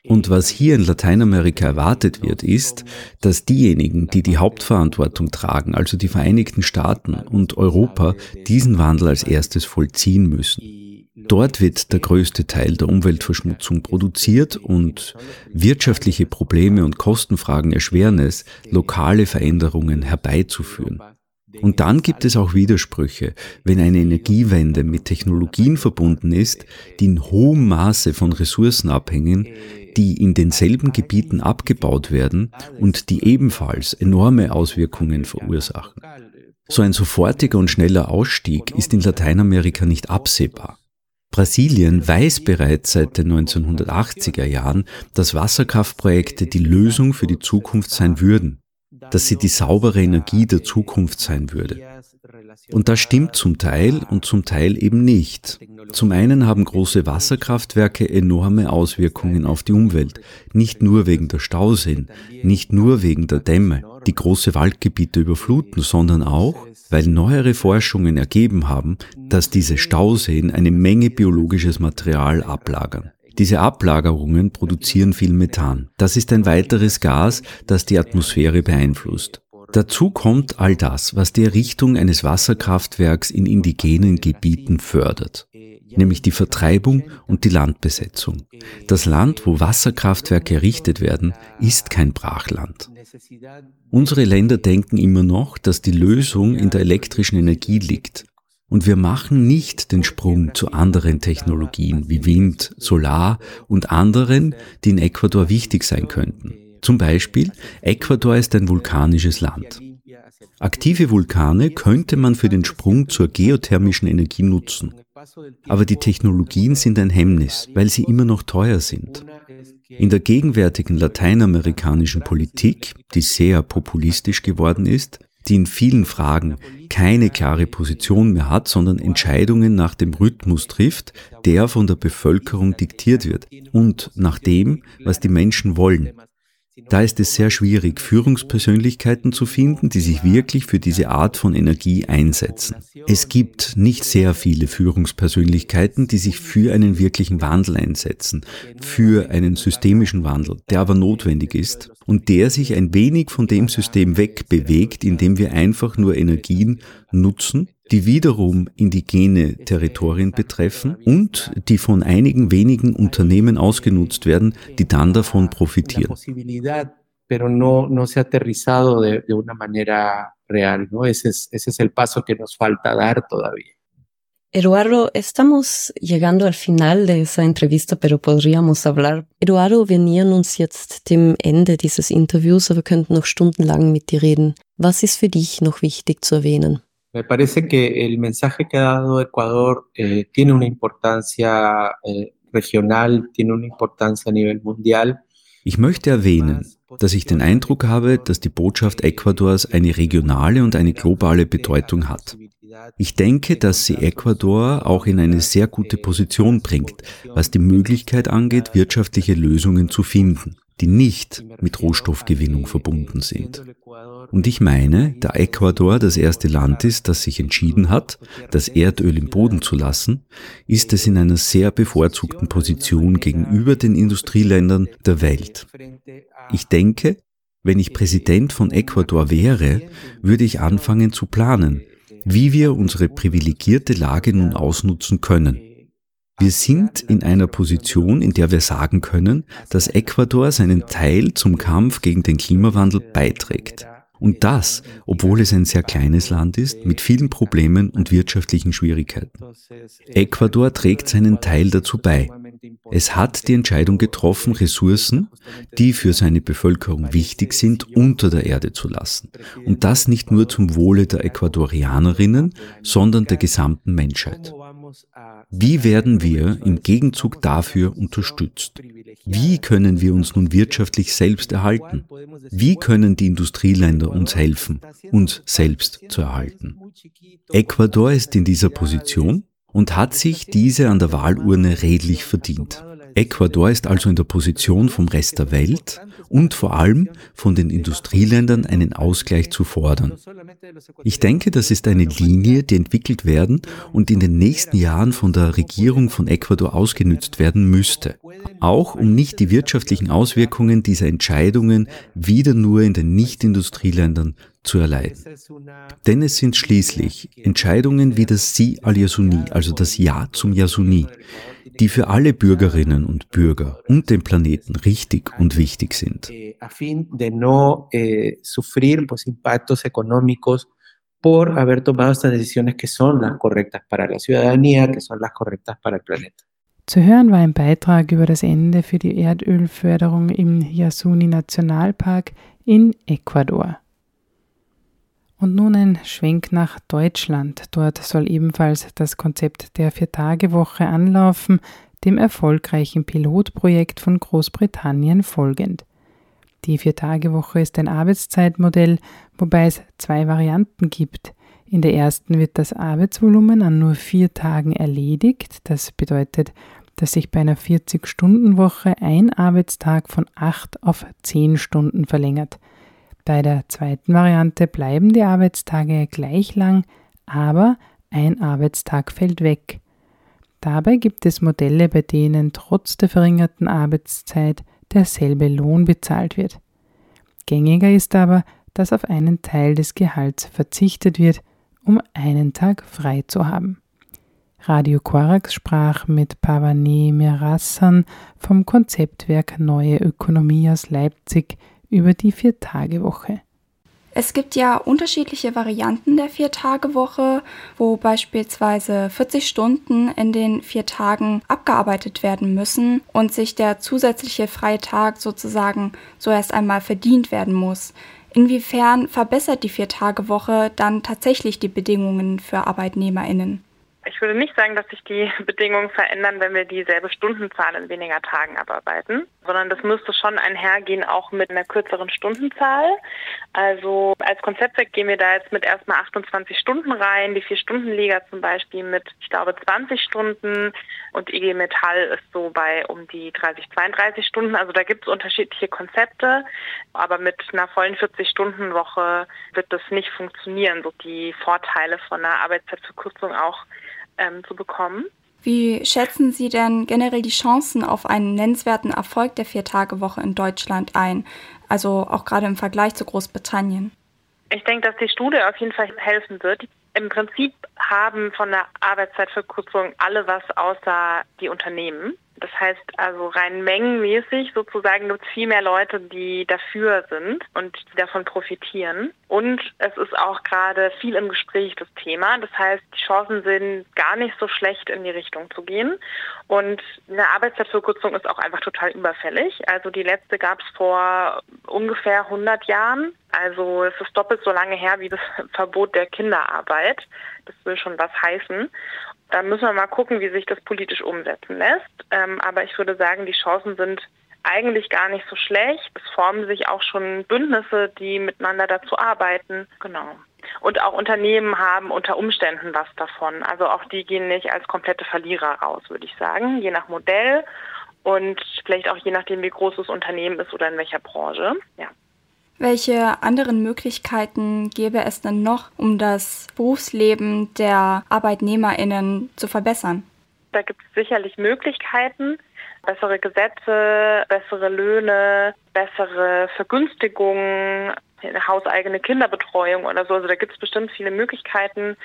Und was hier in Lateinamerika erwartet wird, ist, dass diejenigen, die die Hauptverantwortung tragen, also die Vereinigten Staaten und Europa, diesen Wandel als erstes vollziehen müssen. Dort wird der größte Teil der Umweltverschmutzung produziert und wirtschaftliche Probleme und Kostenfragen erschweren es, lokale Veränderungen herbeizuführen. Und dann gibt es auch Widersprüche, wenn eine Energiewende mit Technologien verbunden ist, die in hohem Maße von Ressourcen abhängen, die in denselben Gebieten abgebaut werden und die ebenfalls enorme Auswirkungen verursachen. So ein sofortiger und schneller Ausstieg ist in Lateinamerika nicht absehbar. Brasilien weiß bereits seit den 1980er Jahren, dass Wasserkraftprojekte die Lösung für die Zukunft sein würden, dass sie die saubere Energie der Zukunft sein würde. Und das stimmt zum Teil und zum Teil eben nicht. Zum einen haben große Wasserkraftwerke enorme Auswirkungen auf die Umwelt, nicht nur wegen der Stauseen, nicht nur wegen der Dämme, die große Waldgebiete überfluten, sondern auch, weil neuere Forschungen ergeben haben, dass diese Stauseen eine Menge biologisches Material ablagern. Diese Ablagerungen produzieren viel Methan. Das ist ein weiteres Gas, das die Atmosphäre beeinflusst. Dazu kommt all das, was die Errichtung eines Wasserkraftwerks in indigenen Gebieten fördert, nämlich die Vertreibung und die Landbesetzung. Das Land, wo Wasserkraftwerke errichtet werden, ist kein Brachland. Unsere Länder denken immer noch, dass die Lösung in der elektrischen Energie liegt. Und wir machen nicht den Sprung zu anderen Technologien wie Wind, Solar und anderen, die in Ecuador wichtig sein könnten. Zum Beispiel, Ecuador ist ein vulkanisches Land. Aktive Vulkane könnte man für den Sprung zur geothermischen Energie nutzen. Aber die Technologien sind ein Hemmnis, weil sie immer noch teuer sind. In der gegenwärtigen lateinamerikanischen Politik, die sehr populistisch geworden ist, die in vielen Fragen keine klare Position mehr hat, sondern Entscheidungen nach dem Rhythmus trifft, der von der Bevölkerung diktiert wird und nach dem, was die Menschen wollen. Da ist es sehr schwierig, Führungspersönlichkeiten zu finden, die sich wirklich für diese Art von Energie einsetzen. Es gibt nicht sehr viele Führungspersönlichkeiten, die sich für einen wirklichen Wandel einsetzen, für einen systemischen Wandel, der aber notwendig ist und der sich ein wenig von dem System wegbewegt, in dem wir einfach nur Energien nutzen, die wiederum indigene Territorien betreffen und die von einigen wenigen Unternehmen ausgenutzt werden, die dann davon profitieren. pero no, no se ha aterrizado de, de una manera real, ¿no? Ese es, ese es el paso que nos falta dar todavía. Eduardo, estamos llegando al final de esa entrevista, pero podríamos hablar. Eduardo, wir nähern uns jetzt dem Ende dieses Interviews, aber wir könnten noch stundenlang mit dir reden. Was ist für dich noch wichtig zu erwähnen? Me parece que el mensaje que ha dado Ecuador eh, tiene una importancia eh, regional, tiene una importancia a nivel mundial. Ich möchte erwähnen, dass ich den Eindruck habe, dass die Botschaft Ecuadors eine regionale und eine globale Bedeutung hat. Ich denke, dass sie Ecuador auch in eine sehr gute Position bringt, was die Möglichkeit angeht, wirtschaftliche Lösungen zu finden, die nicht mit Rohstoffgewinnung verbunden sind. Und ich meine, da Ecuador das erste Land ist, das sich entschieden hat, das Erdöl im Boden zu lassen, ist es in einer sehr bevorzugten Position gegenüber den Industrieländern der Welt. Ich denke, wenn ich Präsident von Ecuador wäre, würde ich anfangen zu planen, wie wir unsere privilegierte Lage nun ausnutzen können. Wir sind in einer Position, in der wir sagen können, dass Ecuador seinen Teil zum Kampf gegen den Klimawandel beiträgt. Und das, obwohl es ein sehr kleines Land ist, mit vielen Problemen und wirtschaftlichen Schwierigkeiten. Ecuador trägt seinen Teil dazu bei. Es hat die Entscheidung getroffen, Ressourcen, die für seine Bevölkerung wichtig sind, unter der Erde zu lassen. Und das nicht nur zum Wohle der Ecuadorianerinnen, sondern der gesamten Menschheit. Wie werden wir im Gegenzug dafür unterstützt? Wie können wir uns nun wirtschaftlich selbst erhalten? Wie können die Industrieländer uns helfen, uns selbst zu erhalten? Ecuador ist in dieser Position und hat sich diese an der Wahlurne redlich verdient. Ecuador ist also in der Position vom Rest der Welt und vor allem von den Industrieländern einen Ausgleich zu fordern. Ich denke, das ist eine Linie, die entwickelt werden und in den nächsten Jahren von der Regierung von Ecuador ausgenützt werden müsste. Auch um nicht die wirtschaftlichen Auswirkungen dieser Entscheidungen wieder nur in den Nicht-Industrieländern zu erleiden. Denn es sind schließlich Entscheidungen wie das Si al Yasuni, also das Ja zum Yasuni, die für alle Bürgerinnen und Bürger und den Planeten richtig und wichtig sind. Eh, eh, sufrir pues, impactos económicos por haber tomado estas decisiones que son las correctas para la ciudadanía, que son las correctas para el planeta. Zu hören war ein Beitrag über das Ende für die Erdölförderung im Yasuni Nationalpark in Ecuador. Und nun ein Schwenk nach Deutschland. Dort soll ebenfalls das Konzept der Vier-Tage-Woche anlaufen, dem erfolgreichen Pilotprojekt von Großbritannien folgend. Die Vier-Tage-Woche ist ein Arbeitszeitmodell, wobei es zwei Varianten gibt. In der ersten wird das Arbeitsvolumen an nur vier Tagen erledigt. Das bedeutet, dass sich bei einer 40-Stunden-Woche ein Arbeitstag von acht auf zehn Stunden verlängert. Bei der zweiten Variante bleiben die Arbeitstage gleich lang, aber ein Arbeitstag fällt weg. Dabei gibt es Modelle, bei denen trotz der verringerten Arbeitszeit derselbe Lohn bezahlt wird. Gängiger ist aber, dass auf einen Teil des Gehalts verzichtet wird, um einen Tag frei zu haben. Radio Korax sprach mit Pavane Mirassan vom Konzeptwerk Neue Ökonomie aus Leipzig über die Vier-Tage-Woche. Es gibt ja unterschiedliche Varianten der Vier-Tage-Woche, wo beispielsweise 40 Stunden in den vier Tagen abgearbeitet werden müssen und sich der zusätzliche freie Tag sozusagen so erst einmal verdient werden muss. Inwiefern verbessert die Vier-Tage-Woche dann tatsächlich die Bedingungen für ArbeitnehmerInnen? Ich würde nicht sagen, dass sich die Bedingungen verändern, wenn wir dieselbe Stundenzahl in weniger Tagen abarbeiten, sondern das müsste schon einhergehen auch mit einer kürzeren Stundenzahl. Also als Konzeptwerk gehen wir da jetzt mit erstmal 28 Stunden rein, die Vier-Stunden-Liga zum Beispiel mit, ich glaube, 20 Stunden und IG Metall ist so bei um die 30, 32 Stunden. Also da gibt es unterschiedliche Konzepte, aber mit einer vollen 40-Stunden-Woche wird das nicht funktionieren, so die Vorteile von einer Arbeitszeitverkürzung auch ähm, zu bekommen. Wie schätzen Sie denn generell die Chancen auf einen nennenswerten Erfolg der Vier-Tage-Woche in Deutschland ein? Also auch gerade im Vergleich zu Großbritannien? Ich denke, dass die Studie auf jeden Fall helfen wird. Im Prinzip haben von der Arbeitszeitverkürzung alle was außer die Unternehmen. Das heißt also rein mengenmäßig sozusagen gibt es viel mehr Leute, die dafür sind und die davon profitieren. Und es ist auch gerade viel im Gespräch das Thema. Das heißt, die Chancen sind gar nicht so schlecht in die Richtung zu gehen. Und eine Arbeitszeitverkürzung ist auch einfach total überfällig. Also die letzte gab es vor ungefähr 100 Jahren. Also es ist doppelt so lange her wie das Verbot der Kinderarbeit. Das will schon was heißen. Da müssen wir mal gucken, wie sich das politisch umsetzen lässt. Ähm, aber ich würde sagen, die Chancen sind eigentlich gar nicht so schlecht. Es formen sich auch schon Bündnisse, die miteinander dazu arbeiten. Genau. Und auch Unternehmen haben unter Umständen was davon. Also auch die gehen nicht als komplette Verlierer raus, würde ich sagen, je nach Modell und vielleicht auch je nachdem, wie groß das Unternehmen ist oder in welcher Branche. Ja. Welche anderen Möglichkeiten gäbe es denn noch, um das Berufsleben der Arbeitnehmerinnen zu verbessern? Da gibt es sicherlich Möglichkeiten. Bessere Gesetze, bessere Löhne, bessere Vergünstigungen, hauseigene Kinderbetreuung oder so. Also da gibt es bestimmt viele Möglichkeiten,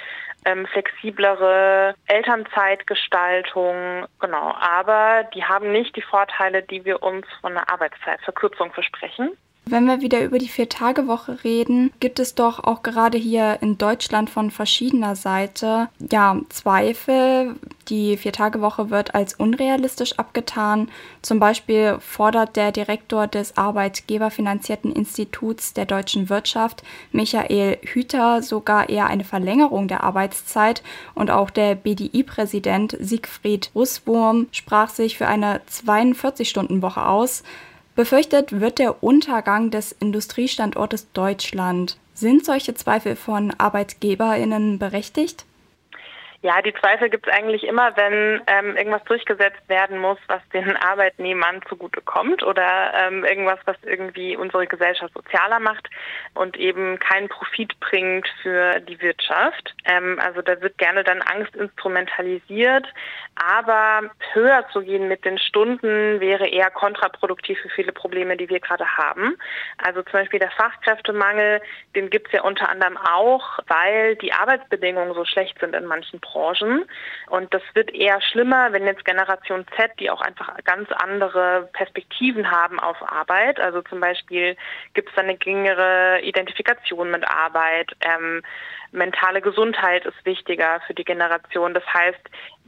ähm, flexiblere Elternzeitgestaltung, genau. Aber die haben nicht die Vorteile, die wir uns von einer Arbeitszeitverkürzung versprechen. Wenn wir wieder über die Vier-Tage-Woche reden, gibt es doch auch gerade hier in Deutschland von verschiedener Seite ja Zweifel. Die Vier-Tage-Woche wird als unrealistisch abgetan. Zum Beispiel fordert der Direktor des arbeitgeberfinanzierten Instituts der deutschen Wirtschaft, Michael Hüter, sogar eher eine Verlängerung der Arbeitszeit. Und auch der BDI-Präsident Siegfried Russwurm sprach sich für eine 42-Stunden-Woche aus. Befürchtet wird der Untergang des Industriestandortes Deutschland. Sind solche Zweifel von Arbeitgeberinnen berechtigt? Ja, die Zweifel gibt es eigentlich immer, wenn ähm, irgendwas durchgesetzt werden muss, was den Arbeitnehmern zugutekommt oder ähm, irgendwas, was irgendwie unsere Gesellschaft sozialer macht und eben keinen Profit bringt für die Wirtschaft. Ähm, also da wird gerne dann Angst instrumentalisiert, aber höher zu gehen mit den Stunden wäre eher kontraproduktiv für viele Probleme, die wir gerade haben. Also zum Beispiel der Fachkräftemangel, den gibt es ja unter anderem auch, weil die Arbeitsbedingungen so schlecht sind in manchen Branchen. Und das wird eher schlimmer, wenn jetzt Generation Z, die auch einfach ganz andere Perspektiven haben auf Arbeit. Also zum Beispiel gibt es eine geringere Identifikation mit Arbeit. Ähm, mentale Gesundheit ist wichtiger für die Generation. Das heißt,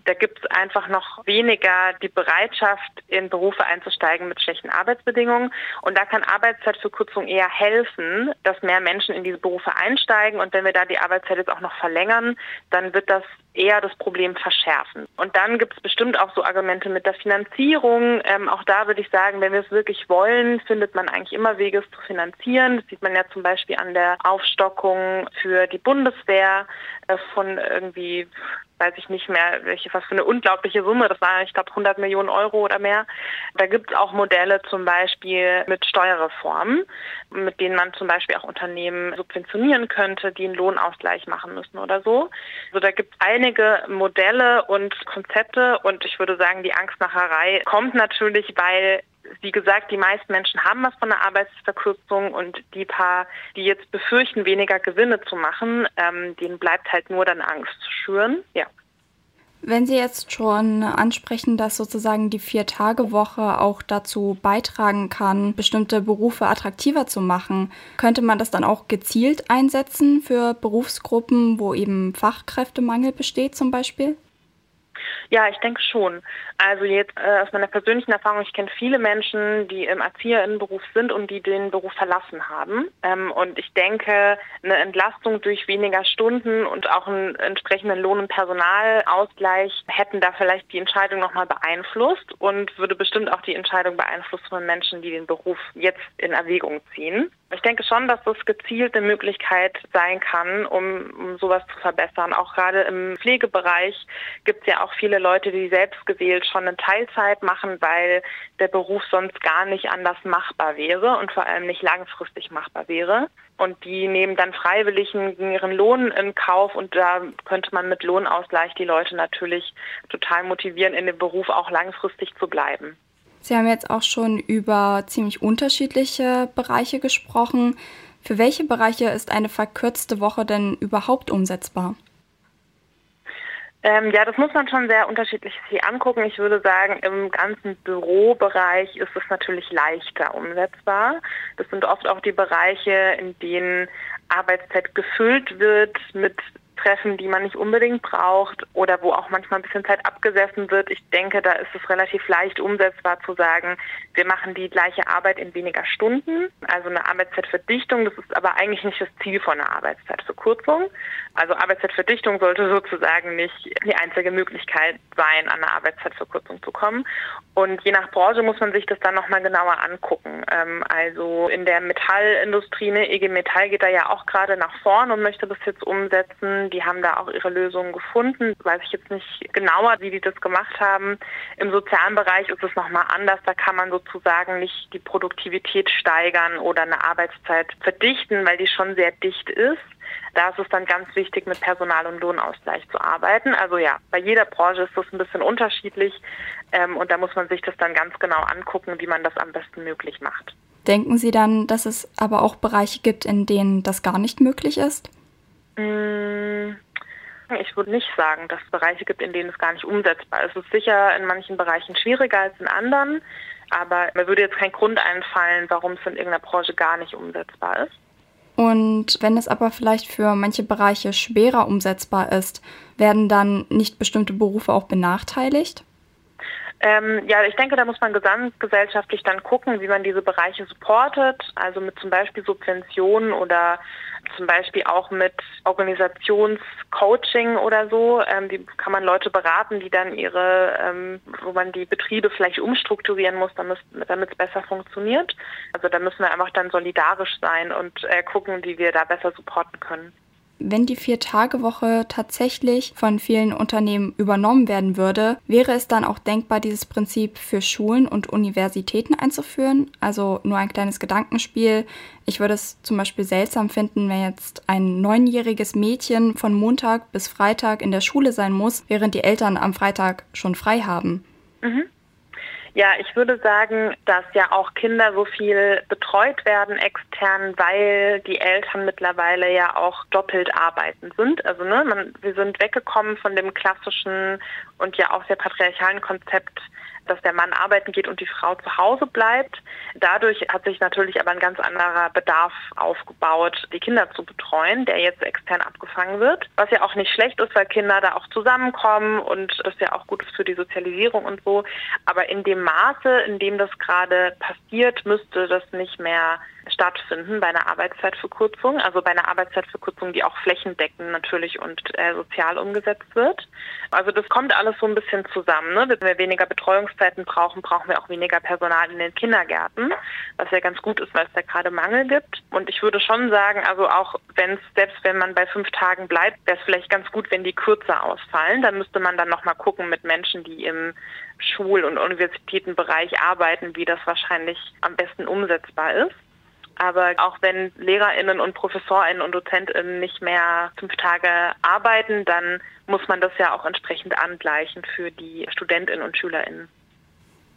da gibt es einfach noch weniger die Bereitschaft, in Berufe einzusteigen mit schlechten Arbeitsbedingungen. Und da kann Arbeitszeitverkürzung eher helfen, dass mehr Menschen in diese Berufe einsteigen. Und wenn wir da die Arbeitszeit jetzt auch noch verlängern, dann wird das eher das Problem verschärfen. Und dann gibt es bestimmt auch so Argumente mit der Finanzierung. Ähm, auch da würde ich sagen, wenn wir es wirklich wollen, findet man eigentlich immer Wege, es zu finanzieren. Das sieht man ja zum Beispiel an der Aufstockung für die Bundeswehr äh, von irgendwie weiß ich nicht mehr, welche, was für eine unglaubliche Summe, das war, ich glaube, 100 Millionen Euro oder mehr. Da gibt es auch Modelle zum Beispiel mit Steuerreformen, mit denen man zum Beispiel auch Unternehmen subventionieren könnte, die einen Lohnausgleich machen müssen oder so. Also da gibt es einige Modelle und Konzepte und ich würde sagen, die Angstmacherei kommt natürlich, weil wie gesagt, die meisten Menschen haben was von der Arbeitsverkürzung und die paar, die jetzt befürchten, weniger Gewinne zu machen, ähm, denen bleibt halt nur dann Angst zu schüren. Ja. Wenn Sie jetzt schon ansprechen, dass sozusagen die Vier-Tage-Woche auch dazu beitragen kann, bestimmte Berufe attraktiver zu machen, könnte man das dann auch gezielt einsetzen für Berufsgruppen, wo eben Fachkräftemangel besteht zum Beispiel? Ja, ich denke schon. Also jetzt äh, aus meiner persönlichen Erfahrung, ich kenne viele Menschen, die im Erzieherinnenberuf sind und die den Beruf verlassen haben. Ähm, und ich denke, eine Entlastung durch weniger Stunden und auch einen entsprechenden Lohn- und Personalausgleich hätten da vielleicht die Entscheidung nochmal beeinflusst und würde bestimmt auch die Entscheidung beeinflussen von Menschen, die den Beruf jetzt in Erwägung ziehen. Ich denke schon, dass das gezielt eine Möglichkeit sein kann, um, um sowas zu verbessern. Auch gerade im Pflegebereich gibt es ja auch viele Leute, die selbst gewählt schon eine Teilzeit machen, weil der Beruf sonst gar nicht anders machbar wäre und vor allem nicht langfristig machbar wäre. Und die nehmen dann freiwillig ihren Lohn in Kauf und da könnte man mit Lohnausgleich die Leute natürlich total motivieren, in dem Beruf auch langfristig zu bleiben. Sie haben jetzt auch schon über ziemlich unterschiedliche Bereiche gesprochen. Für welche Bereiche ist eine verkürzte Woche denn überhaupt umsetzbar? Ähm, ja, das muss man schon sehr unterschiedlich sich angucken. Ich würde sagen, im ganzen Bürobereich ist es natürlich leichter umsetzbar. Das sind oft auch die Bereiche, in denen Arbeitszeit gefüllt wird mit Treffen, die man nicht unbedingt braucht oder wo auch manchmal ein bisschen Zeit abgesessen wird. Ich denke, da ist es relativ leicht umsetzbar zu sagen, wir machen die gleiche Arbeit in weniger Stunden, also eine Arbeitszeitverdichtung. Das ist aber eigentlich nicht das Ziel von einer Arbeitszeitverkürzung. Also Arbeitszeitverdichtung sollte sozusagen nicht die einzige Möglichkeit sein, an eine Arbeitszeitverkürzung zu kommen. Und je nach Branche muss man sich das dann nochmal genauer angucken. Ähm, also in der Metallindustrie, ne, EG Metall geht da ja auch gerade nach vorn und möchte das jetzt umsetzen. Die haben da auch ihre Lösungen gefunden. Weiß ich jetzt nicht genauer, wie die das gemacht haben. Im sozialen Bereich ist es nochmal anders. Da kann man sozusagen nicht die Produktivität steigern oder eine Arbeitszeit verdichten, weil die schon sehr dicht ist. Da ist es dann ganz wichtig, mit Personal- und Lohnausgleich zu arbeiten. Also ja, bei jeder Branche ist das ein bisschen unterschiedlich ähm, und da muss man sich das dann ganz genau angucken, wie man das am besten möglich macht. Denken Sie dann, dass es aber auch Bereiche gibt, in denen das gar nicht möglich ist? Mm, ich würde nicht sagen, dass es Bereiche gibt, in denen es gar nicht umsetzbar ist. Es ist sicher in manchen Bereichen schwieriger als in anderen, aber mir würde jetzt kein Grund einfallen, warum es in irgendeiner Branche gar nicht umsetzbar ist. Und wenn es aber vielleicht für manche Bereiche schwerer umsetzbar ist, werden dann nicht bestimmte Berufe auch benachteiligt? Ähm, ja, ich denke, da muss man gesamtgesellschaftlich dann gucken, wie man diese Bereiche supportet, also mit zum Beispiel Subventionen oder zum Beispiel auch mit Organisationscoaching oder so. Ähm, die kann man Leute beraten, die dann ihre, ähm, wo man die Betriebe vielleicht umstrukturieren muss, damit es besser funktioniert. Also da müssen wir einfach dann solidarisch sein und äh, gucken, wie wir da besser supporten können wenn die Vier-Tage-Woche tatsächlich von vielen Unternehmen übernommen werden würde, wäre es dann auch denkbar, dieses Prinzip für Schulen und Universitäten einzuführen? Also nur ein kleines Gedankenspiel. Ich würde es zum Beispiel seltsam finden, wenn jetzt ein neunjähriges Mädchen von Montag bis Freitag in der Schule sein muss, während die Eltern am Freitag schon frei haben. Mhm. Ja, ich würde sagen, dass ja auch Kinder so viel betreut werden extern, weil die Eltern mittlerweile ja auch doppelt arbeiten sind. Also ne, man, wir sind weggekommen von dem klassischen und ja auch sehr patriarchalen Konzept dass der Mann arbeiten geht und die Frau zu Hause bleibt. Dadurch hat sich natürlich aber ein ganz anderer Bedarf aufgebaut, die Kinder zu betreuen, der jetzt extern abgefangen wird. Was ja auch nicht schlecht ist, weil Kinder da auch zusammenkommen und das ja auch gut ist für die Sozialisierung und so. Aber in dem Maße, in dem das gerade passiert, müsste das nicht mehr stattfinden bei einer Arbeitszeitverkürzung, also bei einer Arbeitszeitverkürzung, die auch flächendeckend natürlich und äh, sozial umgesetzt wird. Also das kommt alles so ein bisschen zusammen. Ne? Wenn wir weniger Betreuungszeiten brauchen, brauchen wir auch weniger Personal in den Kindergärten, was ja ganz gut ist, weil es da gerade Mangel gibt. Und ich würde schon sagen, also auch wenn es, selbst wenn man bei fünf Tagen bleibt, wäre es vielleicht ganz gut, wenn die kürzer ausfallen. Dann müsste man dann nochmal gucken mit Menschen, die im Schul- und Universitätenbereich arbeiten, wie das wahrscheinlich am besten umsetzbar ist. Aber auch wenn LehrerInnen und ProfessorInnen und DozentInnen nicht mehr fünf Tage arbeiten, dann muss man das ja auch entsprechend angleichen für die StudentInnen und SchülerInnen.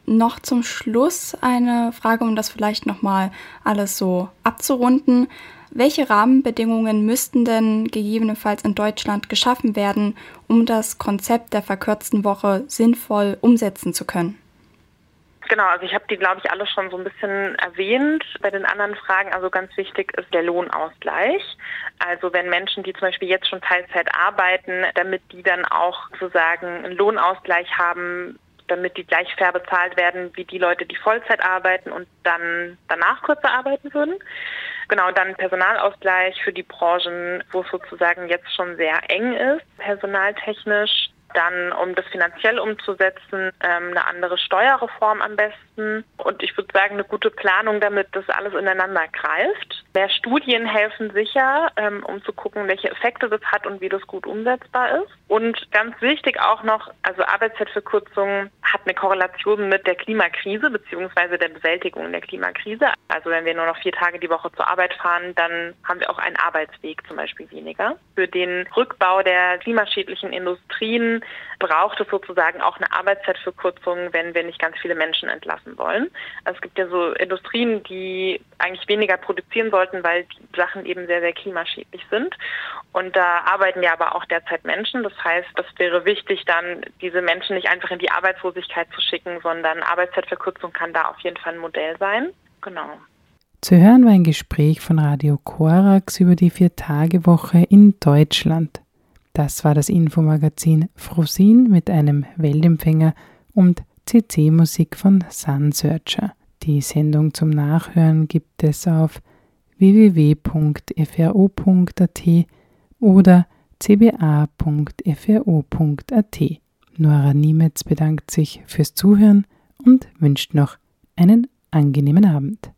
Noch zum Schluss eine Frage, um das vielleicht nochmal alles so abzurunden. Welche Rahmenbedingungen müssten denn gegebenenfalls in Deutschland geschaffen werden, um das Konzept der verkürzten Woche sinnvoll umsetzen zu können? Genau, also ich habe die, glaube ich, alle schon so ein bisschen erwähnt. Bei den anderen Fragen, also ganz wichtig ist der Lohnausgleich. Also wenn Menschen, die zum Beispiel jetzt schon Teilzeit arbeiten, damit die dann auch sozusagen einen Lohnausgleich haben, damit die gleich fair bezahlt werden wie die Leute, die Vollzeit arbeiten und dann danach kürzer arbeiten würden. Genau, dann Personalausgleich für die Branchen, wo es sozusagen jetzt schon sehr eng ist, personaltechnisch dann, um das finanziell umzusetzen, ähm, eine andere Steuerreform am besten. Und ich würde sagen, eine gute Planung, damit das alles ineinander greift. Mehr Studien helfen sicher, ähm, um zu gucken, welche Effekte das hat und wie das gut umsetzbar ist. Und ganz wichtig auch noch, also Arbeitszeitverkürzung hat eine Korrelation mit der Klimakrise bzw. der Bewältigung der Klimakrise. Also wenn wir nur noch vier Tage die Woche zur Arbeit fahren, dann haben wir auch einen Arbeitsweg zum Beispiel weniger. Für den Rückbau der klimaschädlichen Industrien braucht es sozusagen auch eine Arbeitszeitverkürzung, wenn wir nicht ganz viele Menschen entlassen wollen. Also es gibt ja so Industrien, die eigentlich weniger produzieren sollten, weil die Sachen eben sehr, sehr klimaschädlich sind. Und da arbeiten ja aber auch derzeit Menschen. Das heißt, das wäre wichtig, dann diese Menschen nicht einfach in die Arbeitslosigkeit zu schicken, sondern Arbeitszeitverkürzung kann da auf jeden Fall ein Modell sein. Genau. Zu hören war ein Gespräch von Radio Korax über die Vier-Tage-Woche in Deutschland. Das war das Infomagazin Frosin mit einem Weltempfänger und CC-Musik von Sunsearcher. Die Sendung zum Nachhören gibt es auf www.fro.at oder cba.fro.at. Nora Niemetz bedankt sich fürs Zuhören und wünscht noch einen angenehmen Abend.